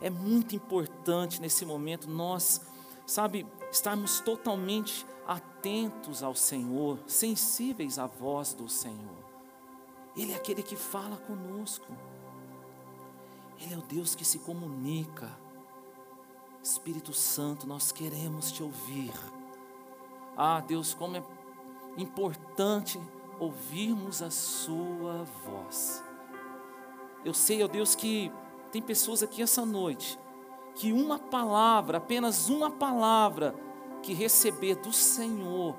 é muito importante nesse momento nós, sabe, estarmos totalmente atentos ao Senhor, sensíveis à voz do Senhor. Ele é aquele que fala conosco. Ele é o Deus que se comunica. Espírito Santo, nós queremos te ouvir. Ah, Deus, como é importante ouvirmos a Sua voz. Eu sei, ó Deus, que tem pessoas aqui essa noite que uma palavra, apenas uma palavra que receber do Senhor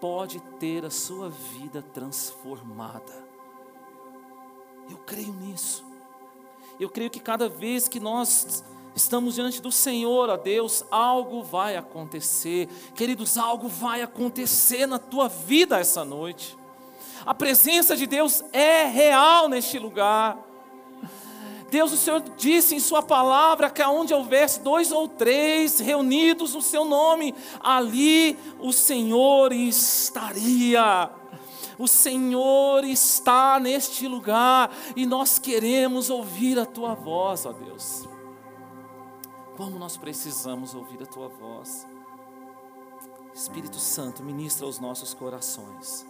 pode ter a sua vida transformada. Eu creio nisso. Eu creio que cada vez que nós estamos diante do Senhor, ó Deus, algo vai acontecer. Queridos, algo vai acontecer na tua vida essa noite. A presença de Deus é real neste lugar. Deus, o Senhor disse em Sua palavra que aonde houvesse dois ou três reunidos no Seu nome, ali o Senhor estaria. O Senhor está neste lugar e nós queremos ouvir a Tua voz, ó Deus. Como nós precisamos ouvir a Tua voz. Espírito Santo, ministra os nossos corações.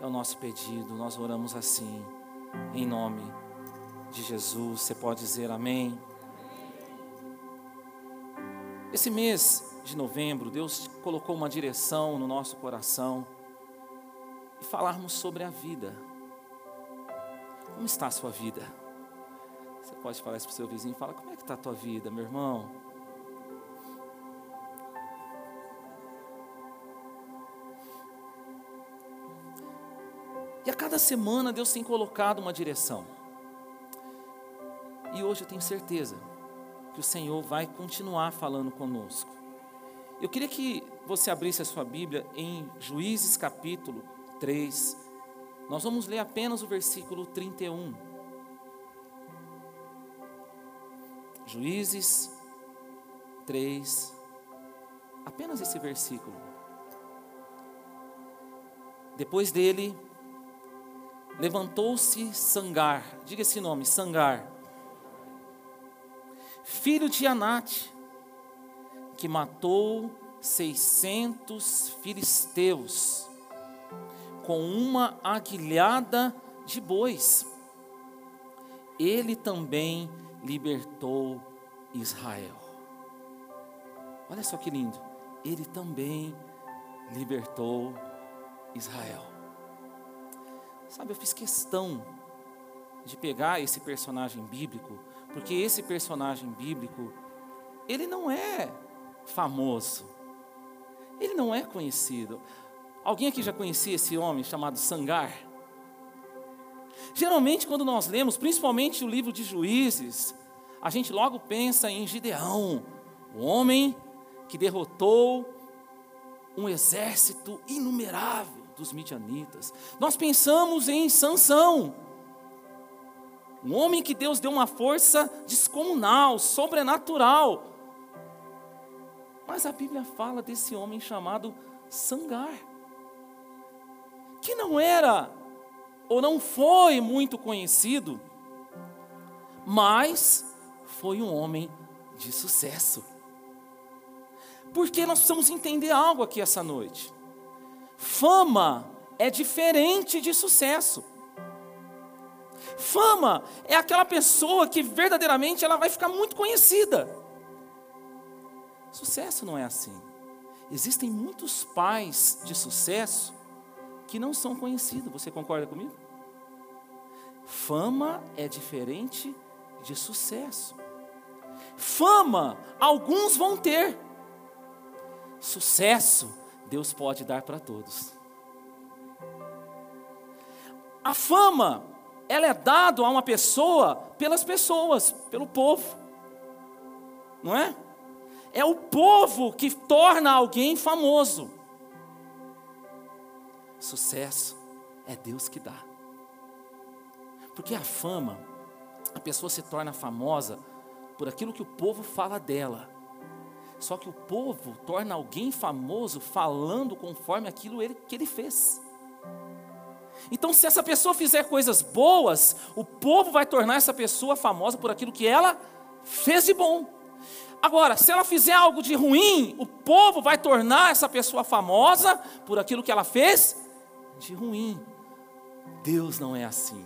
É o nosso pedido, nós oramos assim, em nome de Jesus. Você pode dizer amém? Esse mês de novembro, Deus colocou uma direção no nosso coração e falarmos sobre a vida. Como está a sua vida? Você pode falar isso para o seu vizinho, fala, como é que está a tua vida, meu irmão? E a cada semana Deus tem colocado uma direção. E hoje eu tenho certeza que o Senhor vai continuar falando conosco. Eu queria que você abrisse a sua Bíblia em Juízes capítulo 3. Nós vamos ler apenas o versículo 31. Juízes 3. Apenas esse versículo. Depois dele, levantou-se Sangar. Diga esse nome, Sangar filho de Anate, que matou seiscentos filisteus com uma aguilhada de bois. Ele também libertou Israel. Olha só que lindo. Ele também libertou Israel. Sabe, eu fiz questão de pegar esse personagem bíblico porque esse personagem bíblico, ele não é famoso. Ele não é conhecido. Alguém aqui já conhecia esse homem chamado Sangar? Geralmente, quando nós lemos, principalmente o livro de Juízes, a gente logo pensa em Gideão, o homem que derrotou um exército inumerável dos midianitas. Nós pensamos em Sansão, um homem que Deus deu uma força descomunal, sobrenatural. Mas a Bíblia fala desse homem chamado Sangar, que não era ou não foi muito conhecido, mas foi um homem de sucesso. Porque nós precisamos entender algo aqui essa noite. Fama é diferente de sucesso. Fama é aquela pessoa que verdadeiramente ela vai ficar muito conhecida. Sucesso não é assim. Existem muitos pais de sucesso que não são conhecidos. Você concorda comigo? Fama é diferente de sucesso. Fama, alguns vão ter. Sucesso, Deus pode dar para todos. A fama, ela é dado a uma pessoa pelas pessoas, pelo povo. Não é? É o povo que torna alguém famoso. Sucesso é Deus que dá. Porque a fama, a pessoa se torna famosa por aquilo que o povo fala dela. Só que o povo torna alguém famoso falando conforme aquilo que ele fez. Então, se essa pessoa fizer coisas boas, o povo vai tornar essa pessoa famosa por aquilo que ela fez de bom. Agora, se ela fizer algo de ruim, o povo vai tornar essa pessoa famosa por aquilo que ela fez de ruim. Deus não é assim.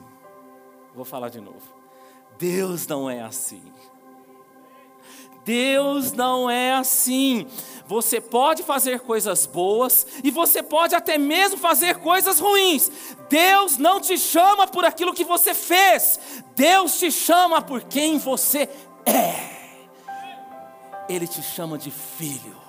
Vou falar de novo. Deus não é assim. Deus não é assim. Você pode fazer coisas boas e você pode até mesmo fazer coisas ruins. Deus não te chama por aquilo que você fez. Deus te chama por quem você é. Ele te chama de filho.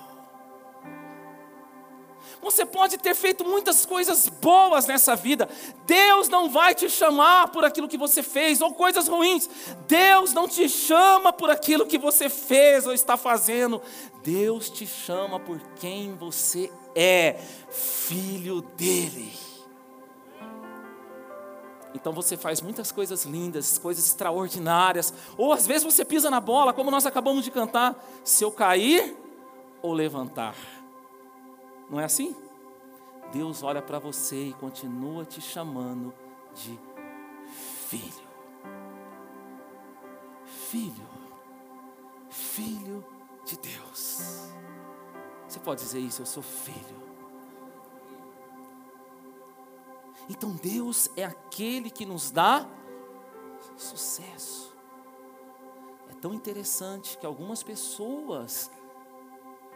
Você pode ter feito muitas coisas boas nessa vida. Deus não vai te chamar por aquilo que você fez ou coisas ruins. Deus não te chama por aquilo que você fez ou está fazendo. Deus te chama por quem você é, filho dele. Então você faz muitas coisas lindas, coisas extraordinárias, ou às vezes você pisa na bola, como nós acabamos de cantar, se eu cair ou levantar. Não é assim? Deus olha para você e continua te chamando de filho. Filho. Filho de Deus. Você pode dizer isso, eu sou filho. Então Deus é aquele que nos dá sucesso. É tão interessante que algumas pessoas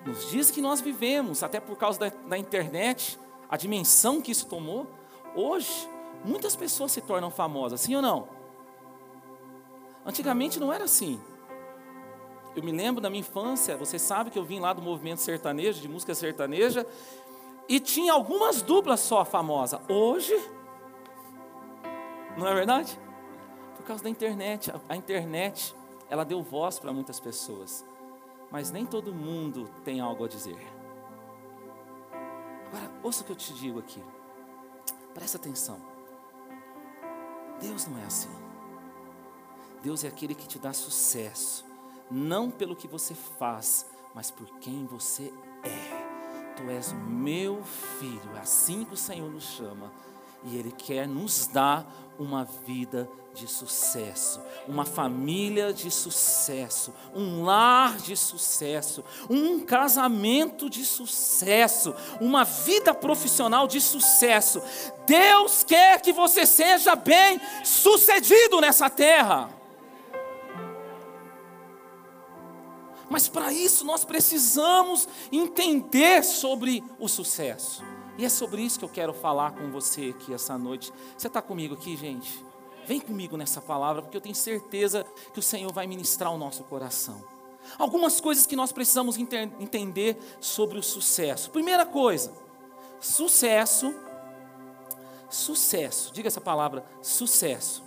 nos dias que nós vivemos, até por causa da, da internet, a dimensão que isso tomou, hoje, muitas pessoas se tornam famosas, sim ou não? Antigamente não era assim. Eu me lembro da minha infância, você sabe que eu vim lá do movimento sertanejo, de música sertaneja, e tinha algumas duplas só famosas. Hoje, não é verdade? Por causa da internet. A, a internet, ela deu voz para muitas pessoas mas nem todo mundo tem algo a dizer. Agora, ouça o que eu te digo aqui. Presta atenção. Deus não é assim. Deus é aquele que te dá sucesso, não pelo que você faz, mas por quem você é. Tu és meu filho, é assim que o Senhor nos chama, e Ele quer nos dar uma vida de sucesso, uma família de sucesso, um lar de sucesso, um casamento de sucesso, uma vida profissional de sucesso. Deus quer que você seja bem sucedido nessa terra. Mas para isso nós precisamos entender sobre o sucesso. E é sobre isso que eu quero falar com você aqui essa noite. Você está comigo aqui, gente? Vem comigo nessa palavra, porque eu tenho certeza que o Senhor vai ministrar o nosso coração. Algumas coisas que nós precisamos entender sobre o sucesso. Primeira coisa, sucesso, sucesso, diga essa palavra, sucesso,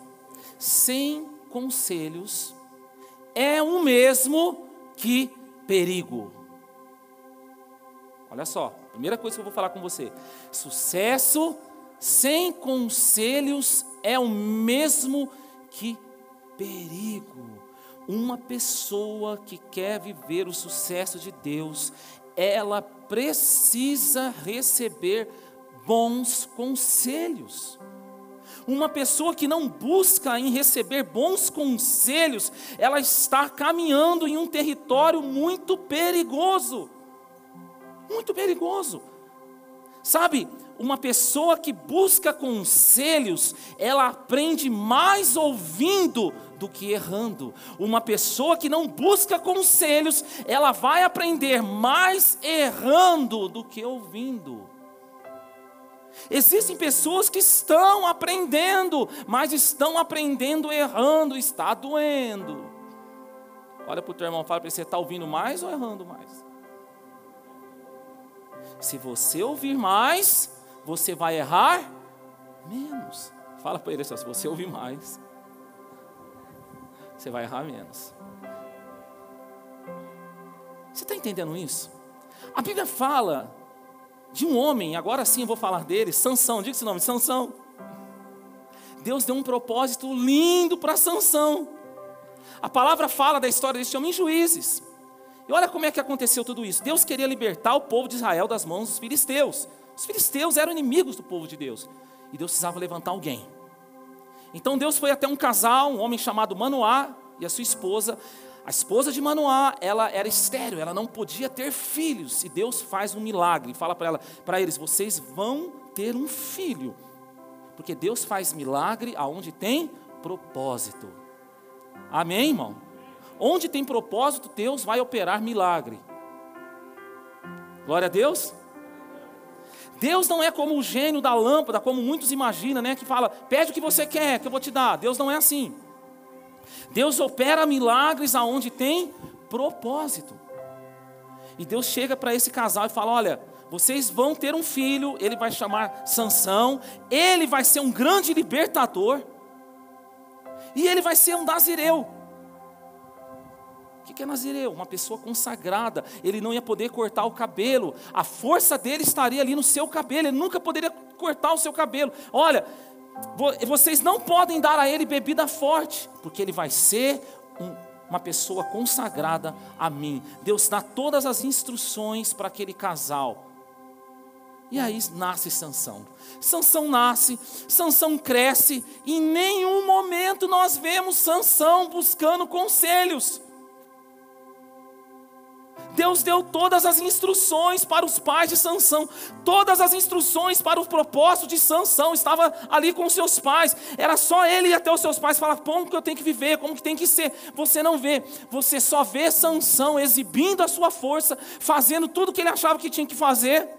sem conselhos, é o mesmo que perigo. Olha só, primeira coisa que eu vou falar com você: sucesso sem conselhos é o mesmo que perigo. Uma pessoa que quer viver o sucesso de Deus, ela precisa receber bons conselhos. Uma pessoa que não busca em receber bons conselhos, ela está caminhando em um território muito perigoso muito perigoso. Sabe, uma pessoa que busca conselhos, ela aprende mais ouvindo do que errando. Uma pessoa que não busca conselhos, ela vai aprender mais errando do que ouvindo. Existem pessoas que estão aprendendo, mas estão aprendendo errando, está doendo. Olha para o teu irmão e fala para ele: você está ouvindo mais ou errando mais? Se você ouvir mais, você vai errar menos. Fala para ele assim: se você ouvir mais, você vai errar menos. Você está entendendo isso? A Bíblia fala de um homem, agora sim eu vou falar dele, Sansão, diga esse nome, Sansão. Deus deu um propósito lindo para Sansão. A palavra fala da história desse homem em Juízes. E olha como é que aconteceu tudo isso. Deus queria libertar o povo de Israel das mãos dos filisteus. Os filisteus eram inimigos do povo de Deus. E Deus precisava levantar alguém. Então Deus foi até um casal, um homem chamado Manoá e a sua esposa. A esposa de Manoá, ela era estéril, ela não podia ter filhos. E Deus faz um milagre, fala para ela, para eles, vocês vão ter um filho. Porque Deus faz milagre aonde tem propósito. Amém, irmão? Onde tem propósito, Deus vai operar milagre. Glória a Deus. Deus não é como o gênio da lâmpada, como muitos imaginam, né? Que fala, pede o que você quer, que eu vou te dar. Deus não é assim. Deus opera milagres aonde tem propósito. E Deus chega para esse casal e fala: Olha, vocês vão ter um filho, ele vai chamar Sansão, ele vai ser um grande libertador, e ele vai ser um nazireu. O que é nazireu? Uma pessoa consagrada. Ele não ia poder cortar o cabelo. A força dele estaria ali no seu cabelo. Ele nunca poderia cortar o seu cabelo. Olha, vocês não podem dar a ele bebida forte, porque ele vai ser um, uma pessoa consagrada a mim. Deus dá todas as instruções para aquele casal. E aí nasce Sansão. Sansão nasce, Sansão cresce, e em nenhum momento nós vemos Sansão buscando conselhos. Deus deu todas as instruções para os pais de Sansão, todas as instruções para o propósito de Sansão, estava ali com seus pais, era só ele ir até os seus pais falar como que eu tenho que viver, como que tem que ser. Você não vê, você só vê Sansão exibindo a sua força, fazendo tudo que ele achava que tinha que fazer,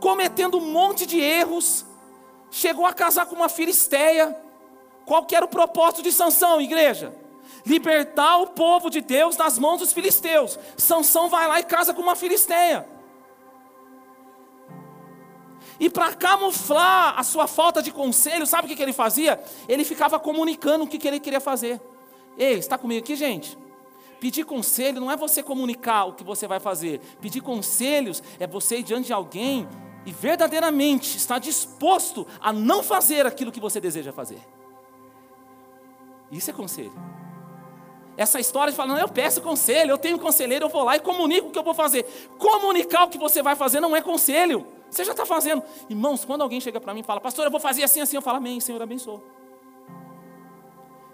cometendo um monte de erros, chegou a casar com uma filisteia. Qual que era o propósito de Sansão, igreja? Libertar o povo de Deus das mãos dos filisteus. Sansão vai lá e casa com uma filisteia. E para camuflar a sua falta de conselho, sabe o que, que ele fazia? Ele ficava comunicando o que, que ele queria fazer. Ei, está comigo aqui, gente? Pedir conselho não é você comunicar o que você vai fazer. Pedir conselhos é você ir diante de alguém e verdadeiramente estar disposto a não fazer aquilo que você deseja fazer. Isso é conselho. Essa história de falar, não, eu peço conselho, eu tenho conselheiro, eu vou lá e comunico o que eu vou fazer. Comunicar o que você vai fazer não é conselho. Você já está fazendo. Irmãos, quando alguém chega para mim e fala, pastor, eu vou fazer assim, assim, eu falo, amém, Senhor abençoe.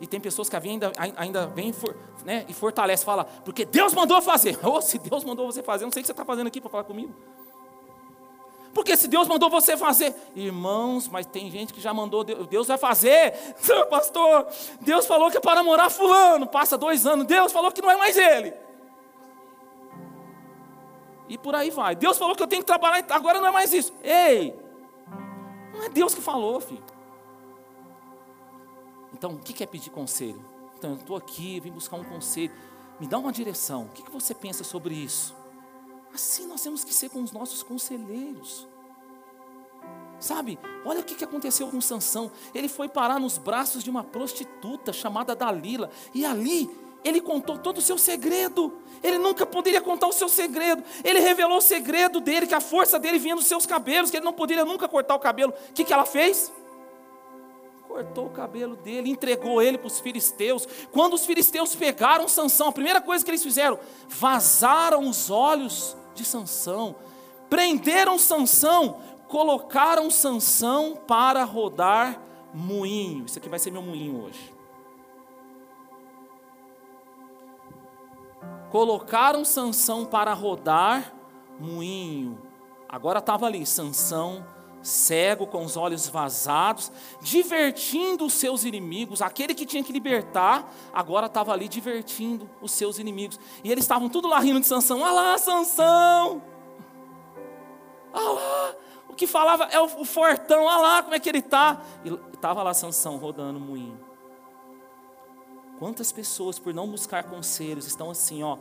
E tem pessoas que ainda, ainda vem né, e fortalece, fala, porque Deus mandou fazer. Ou oh, se Deus mandou você fazer, não sei o que você está fazendo aqui para falar comigo. Porque se Deus mandou você fazer, irmãos, mas tem gente que já mandou, Deus vai fazer, pastor, Deus falou que é para namorar fulano, passa dois anos, Deus falou que não é mais ele. E por aí vai. Deus falou que eu tenho que trabalhar, agora não é mais isso. Ei, não é Deus que falou, filho. Então, o que é pedir conselho? Então, eu estou aqui, vim buscar um conselho. Me dá uma direção. O que você pensa sobre isso? Assim nós temos que ser com os nossos conselheiros. Sabe, olha o que aconteceu com Sansão. Ele foi parar nos braços de uma prostituta chamada Dalila. E ali ele contou todo o seu segredo. Ele nunca poderia contar o seu segredo. Ele revelou o segredo dele, que a força dele vinha dos seus cabelos, que ele não poderia nunca cortar o cabelo. O que, que ela fez? Cortou o cabelo dele, entregou ele para os filisteus. Quando os filisteus pegaram Sansão, a primeira coisa que eles fizeram, vazaram os olhos de Sansão, prenderam Sansão, colocaram Sansão para rodar moinho. Isso aqui vai ser meu moinho hoje. Colocaram Sansão para rodar moinho. Agora estava ali Sansão cego, com os olhos vazados, divertindo os seus inimigos. Aquele que tinha que libertar, agora estava ali divertindo os seus inimigos. E eles estavam tudo lá rindo de Sansão. Olha lá, Sansão! Olha lá! O que falava é o, fortão, olha lá como é que ele está. E estava lá Sansão rodando o moinho. Quantas pessoas, por não buscar conselhos, estão assim, ó,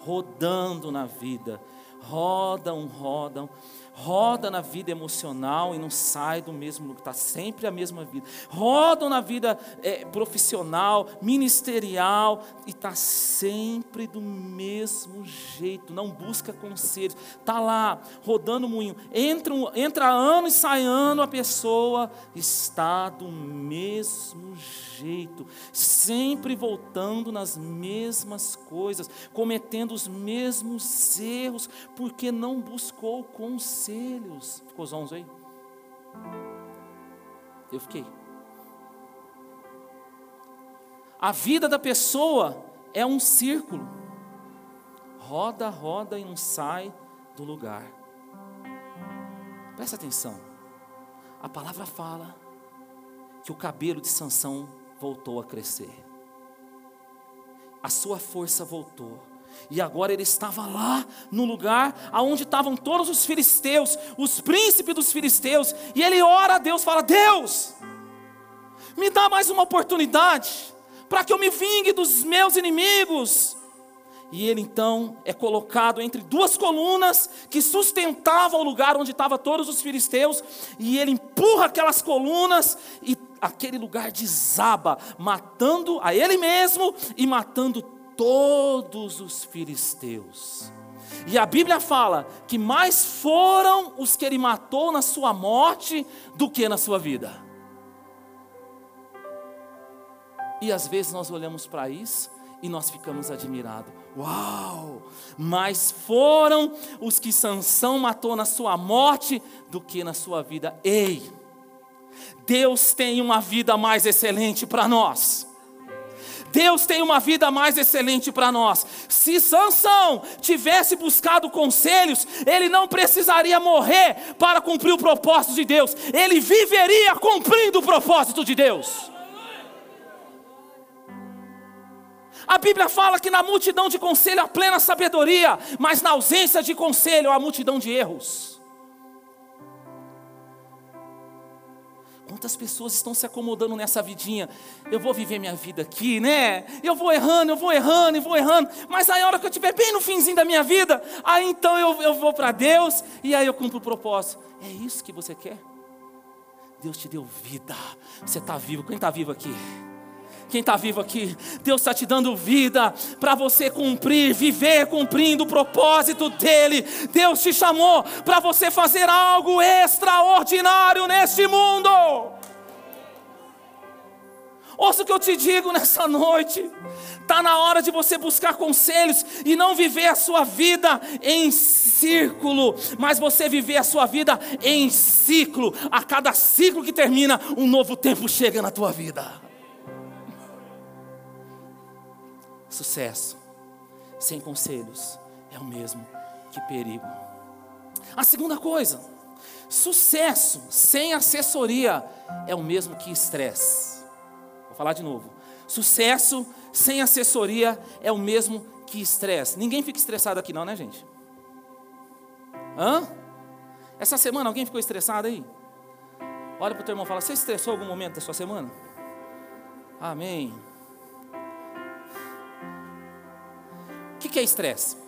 rodando na vida, rodam, rodam roda na vida emocional e não sai do mesmo lugar, está sempre a mesma vida. Rodam na vida é, profissional, ministerial e está sempre do mesmo jeito, não busca conselhos, está lá rodando o moinho. Entra, entra ano e sai ano, a pessoa está do mesmo jeito, sempre voltando nas mesmas coisas, cometendo os mesmos erros, porque não buscou conselho conselhos. Ficou zonzo aí? Eu fiquei. A vida da pessoa é um círculo. Roda, roda e não sai do lugar. Presta atenção. A palavra fala que o cabelo de Sansão voltou a crescer. A sua força voltou. E agora ele estava lá no lugar aonde estavam todos os filisteus, os príncipes dos filisteus, e ele ora a Deus, fala: "Deus, me dá mais uma oportunidade para que eu me vingue dos meus inimigos". E ele então é colocado entre duas colunas que sustentavam o lugar onde estavam todos os filisteus, e ele empurra aquelas colunas e aquele lugar desaba, matando a ele mesmo e matando todos os filisteus. E a Bíblia fala que mais foram os que ele matou na sua morte do que na sua vida. E às vezes nós olhamos para isso e nós ficamos admirados. Uau! Mas foram os que Sansão matou na sua morte do que na sua vida. Ei! Deus tem uma vida mais excelente para nós. Deus tem uma vida mais excelente para nós. Se Sansão tivesse buscado conselhos, ele não precisaria morrer para cumprir o propósito de Deus. Ele viveria cumprindo o propósito de Deus. A Bíblia fala que na multidão de conselho há plena sabedoria, mas na ausência de conselho há multidão de erros. Quantas pessoas estão se acomodando nessa vidinha? Eu vou viver minha vida aqui, né? Eu vou errando, eu vou errando, e vou errando. Mas aí a hora que eu estiver bem no finzinho da minha vida, aí então eu, eu vou para Deus e aí eu cumpro o propósito. É isso que você quer? Deus te deu vida. Você está vivo. Quem está vivo aqui? Quem está vivo aqui? Deus está te dando vida para você cumprir, viver cumprindo o propósito dEle. Deus te chamou para você fazer algo extraordinário neste mundo. Ouça o que eu te digo nessa noite. Está na hora de você buscar conselhos e não viver a sua vida em círculo, mas você viver a sua vida em ciclo. A cada ciclo que termina, um novo tempo chega na tua vida. Sucesso sem conselhos é o mesmo que perigo. A segunda coisa, sucesso sem assessoria é o mesmo que estresse. Vou falar de novo. Sucesso sem assessoria é o mesmo que estresse. Ninguém fica estressado aqui, não, né, gente? Hã? Essa semana alguém ficou estressado aí? Olha para o teu irmão e fala: Você estressou algum momento da sua semana? Amém. Que, é estresse?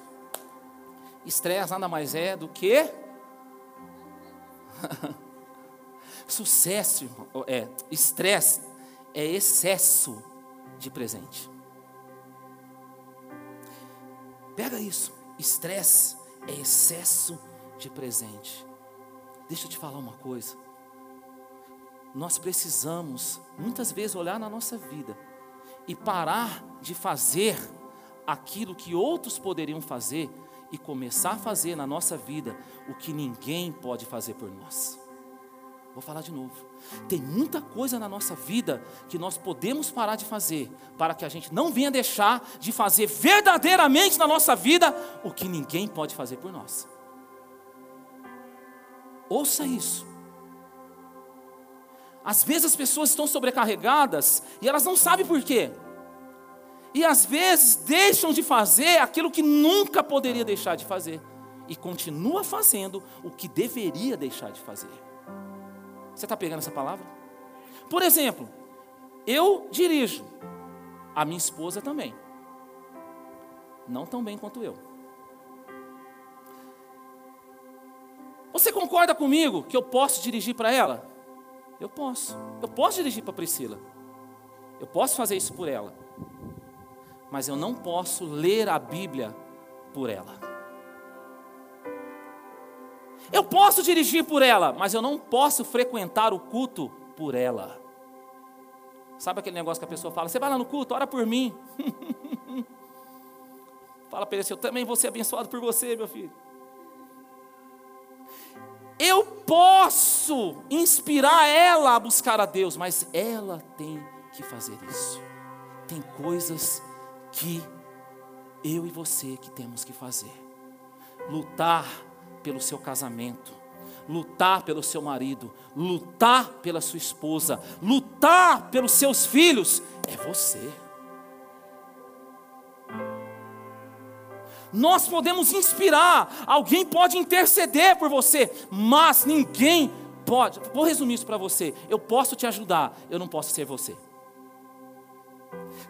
Estresse nada mais é do que sucesso, é estresse é excesso de presente. Pega isso, estresse é excesso de presente. Deixa eu te falar uma coisa. Nós precisamos muitas vezes olhar na nossa vida e parar de fazer aquilo que outros poderiam fazer e começar a fazer na nossa vida o que ninguém pode fazer por nós. Vou falar de novo. Tem muita coisa na nossa vida que nós podemos parar de fazer para que a gente não venha deixar de fazer verdadeiramente na nossa vida o que ninguém pode fazer por nós. Ouça isso. Às vezes as pessoas estão sobrecarregadas e elas não sabem por quê e às vezes deixam de fazer aquilo que nunca poderia deixar de fazer e continua fazendo o que deveria deixar de fazer. Você está pegando essa palavra? Por exemplo, eu dirijo, a minha esposa também, não tão bem quanto eu. Você concorda comigo que eu posso dirigir para ela? Eu posso. Eu posso dirigir para Priscila. Eu posso fazer isso por ela mas eu não posso ler a Bíblia por ela. Eu posso dirigir por ela, mas eu não posso frequentar o culto por ela. Sabe aquele negócio que a pessoa fala: Você vai lá no culto, ora por mim. fala para ele assim: Eu também vou ser abençoado por você, meu filho. Eu posso inspirar ela a buscar a Deus, mas ela tem que fazer isso. Tem coisas que eu e você que temos que fazer. Lutar pelo seu casamento, lutar pelo seu marido, lutar pela sua esposa, lutar pelos seus filhos, é você. Nós podemos inspirar, alguém pode interceder por você, mas ninguém pode. Vou resumir isso para você. Eu posso te ajudar, eu não posso ser você.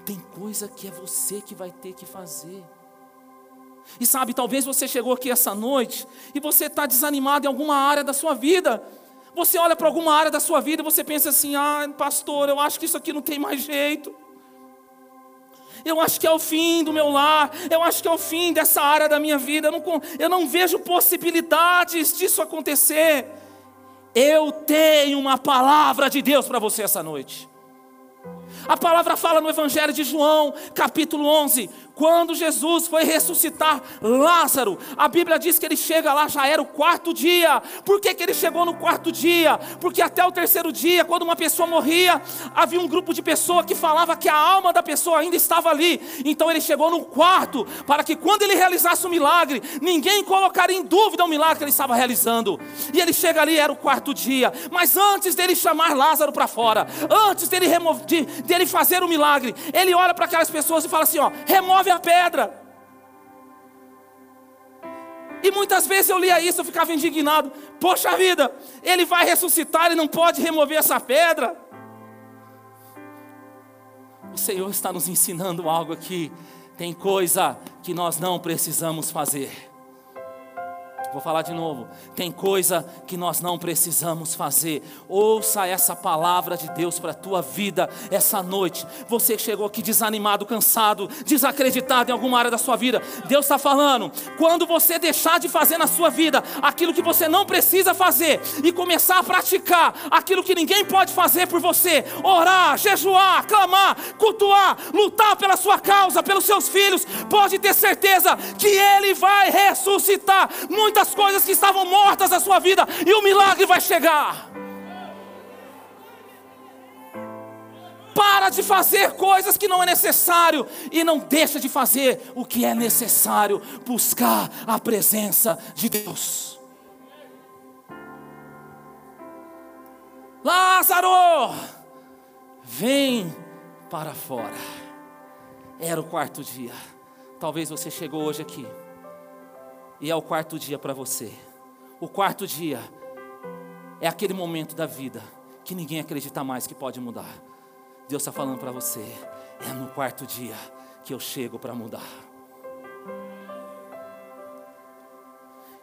Tem coisa que é você que vai ter que fazer. E sabe, talvez você chegou aqui essa noite e você está desanimado em alguma área da sua vida. Você olha para alguma área da sua vida e você pensa assim: ah, pastor, eu acho que isso aqui não tem mais jeito. Eu acho que é o fim do meu lar, eu acho que é o fim dessa área da minha vida, eu não, eu não vejo possibilidades disso acontecer. Eu tenho uma palavra de Deus para você essa noite. A palavra fala no Evangelho de João, capítulo 11: quando Jesus foi ressuscitar Lázaro, a Bíblia diz que ele chega lá, já era o quarto dia. Por que, que ele chegou no quarto dia? Porque até o terceiro dia, quando uma pessoa morria, havia um grupo de pessoas que falava que a alma da pessoa ainda estava ali. Então ele chegou no quarto, para que quando ele realizasse o milagre, ninguém colocaria em dúvida o milagre que ele estava realizando. E ele chega ali, era o quarto dia. Mas antes dele chamar Lázaro para fora, antes dele, de, dele fazer o milagre, ele olha para aquelas pessoas e fala assim: ó, remove a pedra. E muitas vezes eu lia isso, eu ficava indignado. Poxa vida, ele vai ressuscitar, ele não pode remover essa pedra. O Senhor está nos ensinando algo aqui. Tem coisa que nós não precisamos fazer. Vou falar de novo. Tem coisa que nós não precisamos fazer. Ouça essa palavra de Deus para a tua vida essa noite. Você chegou aqui desanimado, cansado, desacreditado em alguma área da sua vida. Deus está falando. Quando você deixar de fazer na sua vida aquilo que você não precisa fazer e começar a praticar aquilo que ninguém pode fazer por você, orar, jejuar, clamar, cultuar, lutar pela sua causa, pelos seus filhos, pode ter certeza que Ele vai ressuscitar. Muita muitas coisas que estavam mortas na sua vida e o milagre vai chegar. Para de fazer coisas que não é necessário e não deixa de fazer o que é necessário, buscar a presença de Deus. Lázaro, vem para fora. Era o quarto dia. Talvez você chegou hoje aqui e é o quarto dia para você. O quarto dia é aquele momento da vida que ninguém acredita mais que pode mudar. Deus está falando para você: é no quarto dia que eu chego para mudar.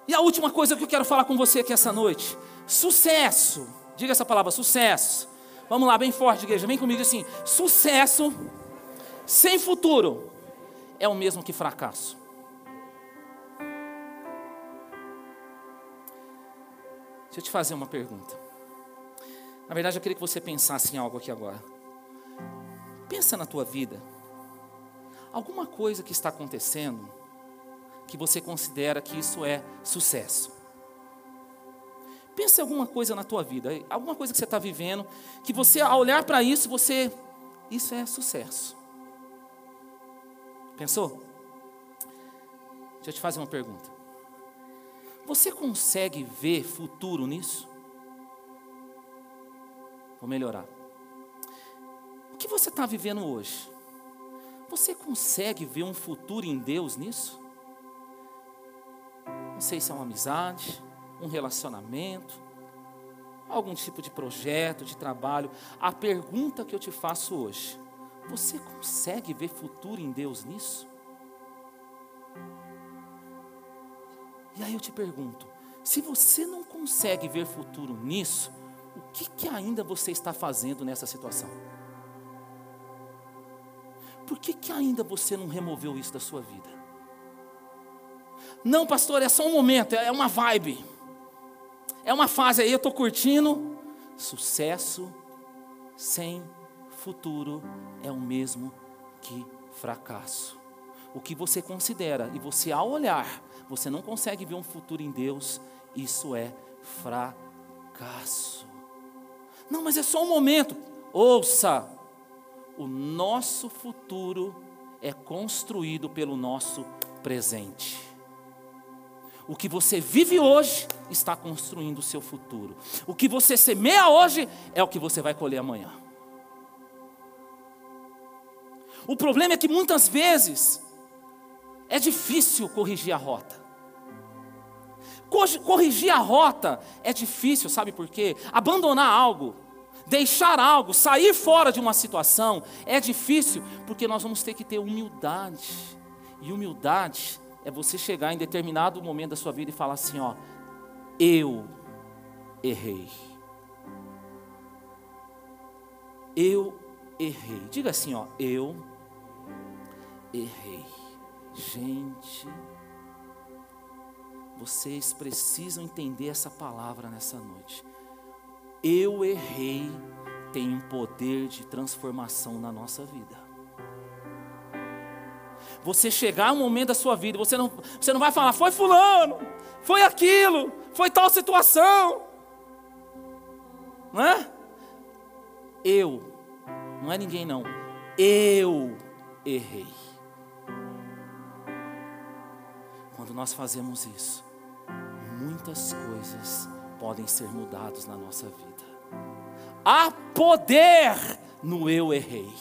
E a última coisa que eu quero falar com você aqui essa noite: sucesso. Diga essa palavra, sucesso. Vamos lá, bem forte, igreja. Vem comigo assim: sucesso sem futuro é o mesmo que fracasso. Deixa eu te fazer uma pergunta. Na verdade, eu queria que você pensasse em algo aqui agora. Pensa na tua vida. Alguma coisa que está acontecendo que você considera que isso é sucesso. Pensa em alguma coisa na tua vida, alguma coisa que você está vivendo, que você, ao olhar para isso, você. Isso é sucesso. Pensou? Deixa eu te fazer uma pergunta. Você consegue ver futuro nisso? Vou melhorar. O que você está vivendo hoje? Você consegue ver um futuro em Deus nisso? Não sei se é uma amizade, um relacionamento, algum tipo de projeto, de trabalho. A pergunta que eu te faço hoje: você consegue ver futuro em Deus nisso? E aí eu te pergunto: se você não consegue ver futuro nisso, o que, que ainda você está fazendo nessa situação? Por que, que ainda você não removeu isso da sua vida? Não, pastor, é só um momento, é uma vibe, é uma fase aí, eu estou curtindo. Sucesso sem futuro é o mesmo que fracasso. O que você considera, e você ao olhar você não consegue ver um futuro em Deus, isso é fracasso. Não, mas é só um momento. Ouça, o nosso futuro é construído pelo nosso presente. O que você vive hoje está construindo o seu futuro. O que você semeia hoje é o que você vai colher amanhã. O problema é que muitas vezes é difícil corrigir a rota. Corrigir a rota é difícil, sabe por quê? Abandonar algo, deixar algo, sair fora de uma situação é difícil, porque nós vamos ter que ter humildade. E humildade é você chegar em determinado momento da sua vida e falar assim: ó, eu errei. Eu errei. Diga assim, ó, eu errei. Gente, vocês precisam entender essa palavra nessa noite. Eu errei tem um poder de transformação na nossa vida. Você chegar um momento da sua vida, você não, você não vai falar, foi fulano, foi aquilo, foi tal situação. Não é? Eu, não é ninguém não, eu errei. Quando nós fazemos isso, muitas coisas podem ser mudadas na nossa vida. Há poder no eu errei.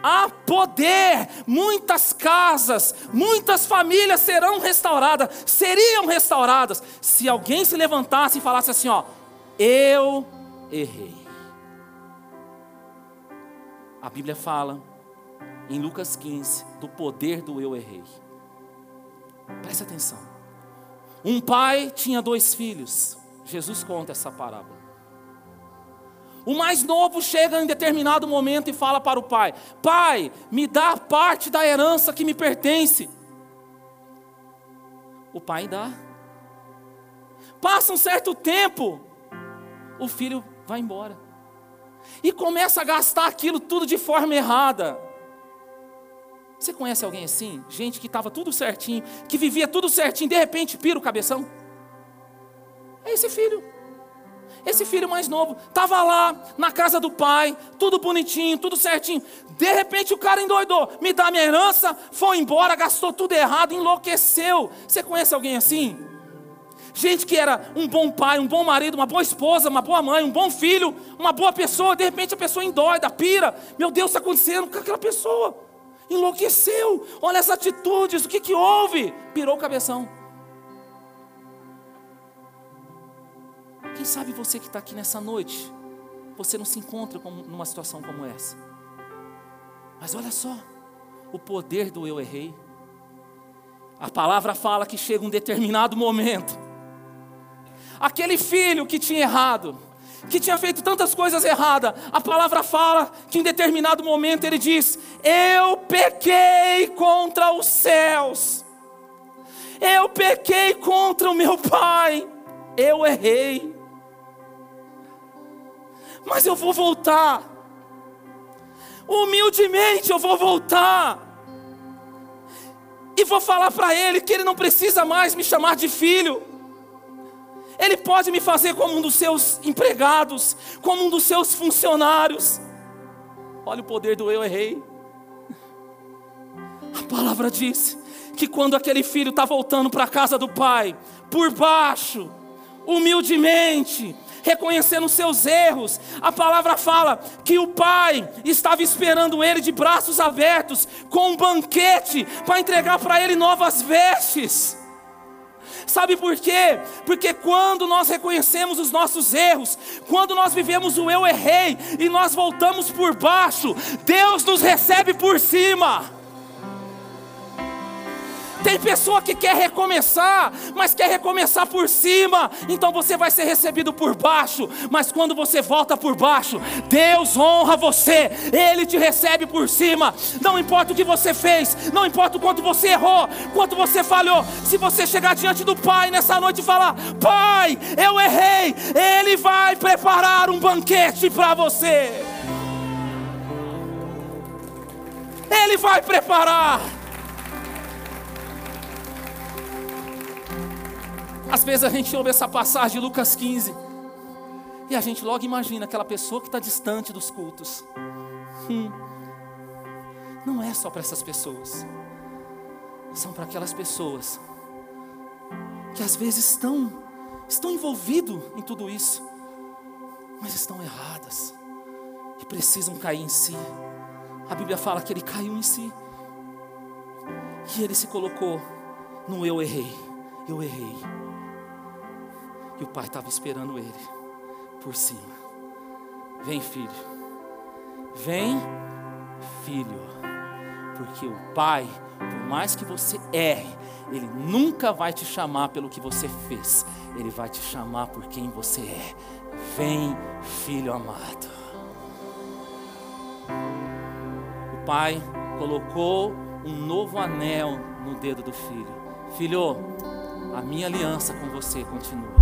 Há poder, muitas casas, muitas famílias serão restauradas, seriam restauradas, se alguém se levantasse e falasse assim: Ó, eu errei. A Bíblia fala em Lucas 15 do poder do eu errei. Preste atenção. Um pai tinha dois filhos. Jesus conta essa parábola. O mais novo chega em determinado momento e fala para o pai: Pai, me dá parte da herança que me pertence. O pai dá. Passa um certo tempo, o filho vai embora e começa a gastar aquilo tudo de forma errada. Você conhece alguém assim? Gente que estava tudo certinho, que vivia tudo certinho, de repente pira o cabeção? É esse filho. Esse filho mais novo estava lá na casa do pai, tudo bonitinho, tudo certinho. De repente o cara endoidou, me dá minha herança, foi embora, gastou tudo errado, enlouqueceu. Você conhece alguém assim? Gente que era um bom pai, um bom marido, uma boa esposa, uma boa mãe, um bom filho, uma boa pessoa, de repente a pessoa endoida, pira. Meu Deus, está acontecendo com aquela pessoa enlouqueceu. Olha as atitudes, o que, que houve? Pirou o cabeção. Quem sabe você que está aqui nessa noite, você não se encontra numa situação como essa. Mas olha só, o poder do eu errei. A palavra fala que chega um determinado momento. Aquele filho que tinha errado, que tinha feito tantas coisas erradas, a palavra fala que em determinado momento ele diz: Eu pequei contra os céus, eu pequei contra o meu pai, eu errei, mas eu vou voltar, humildemente eu vou voltar. E vou falar para ele que ele não precisa mais me chamar de filho, ele pode me fazer como um dos seus empregados, como um dos seus funcionários. Olha o poder do eu errei. A palavra diz que quando aquele filho está voltando para a casa do pai, por baixo, humildemente, reconhecendo seus erros, a palavra fala que o pai estava esperando ele de braços abertos, com um banquete, para entregar para ele novas vestes. Sabe por quê? Porque quando nós reconhecemos os nossos erros, quando nós vivemos o eu errei e nós voltamos por baixo, Deus nos recebe por cima. Tem pessoa que quer recomeçar, mas quer recomeçar por cima, então você vai ser recebido por baixo. Mas quando você volta por baixo, Deus honra você, Ele te recebe por cima. Não importa o que você fez, não importa o quanto você errou, quanto você falhou. Se você chegar diante do Pai nessa noite e falar: Pai, eu errei, Ele vai preparar um banquete para você. Ele vai preparar. Às vezes a gente ouve essa passagem de Lucas 15 e a gente logo imagina aquela pessoa que está distante dos cultos. Hum. não é só para essas pessoas, são para aquelas pessoas que às vezes estão, estão envolvidos em tudo isso, mas estão erradas e precisam cair em si. A Bíblia fala que ele caiu em si, que ele se colocou no eu errei, eu errei. E o pai estava esperando ele por cima. Vem, filho. Vem, filho. Porque o pai, por mais que você erre, ele nunca vai te chamar pelo que você fez. Ele vai te chamar por quem você é. Vem, filho amado. O pai colocou um novo anel no dedo do filho. Filho, a minha aliança com você continua.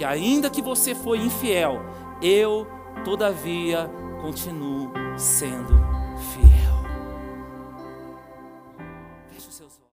Porque ainda que você foi infiel, eu, todavia, continuo sendo fiel.